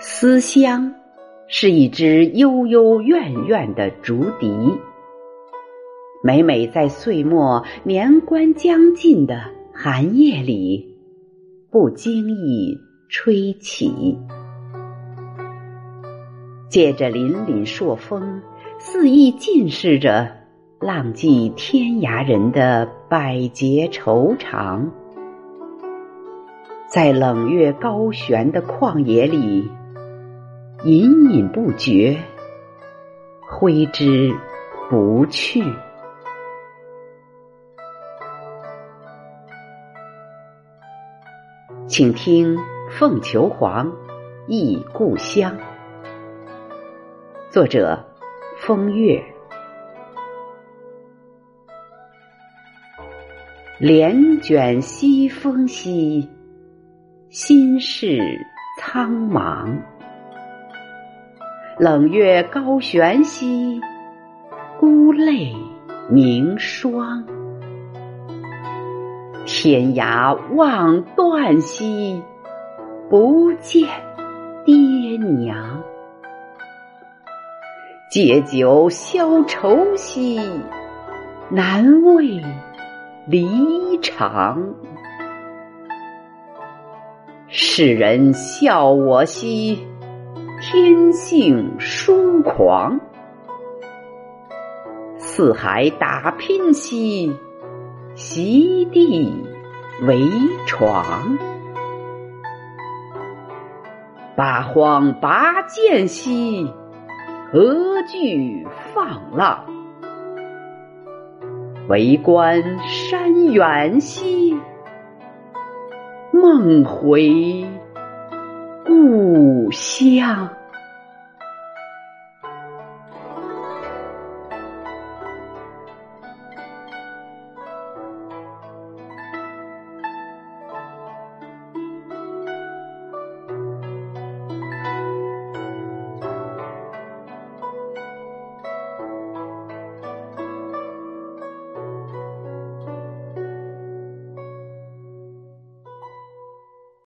思乡是一支悠悠怨怨的竹笛，每每在岁末年关将近的寒夜里，不经意吹起，借着凛凛朔风，肆意尽释着浪迹天涯人的百劫愁肠，在冷月高悬的旷野里。隐隐不觉，挥之不去。请听《凤求凰·忆故乡》，作者：风月。帘卷西风兮，心事苍茫。冷月高悬兮，孤泪凝霜。天涯望断兮，不见爹娘。借酒消愁兮，难为离肠。世人笑我兮。天性疏狂，四海打拼兮，席地为床；八荒拔剑兮，何惧放浪？为观山远兮，梦回。故乡。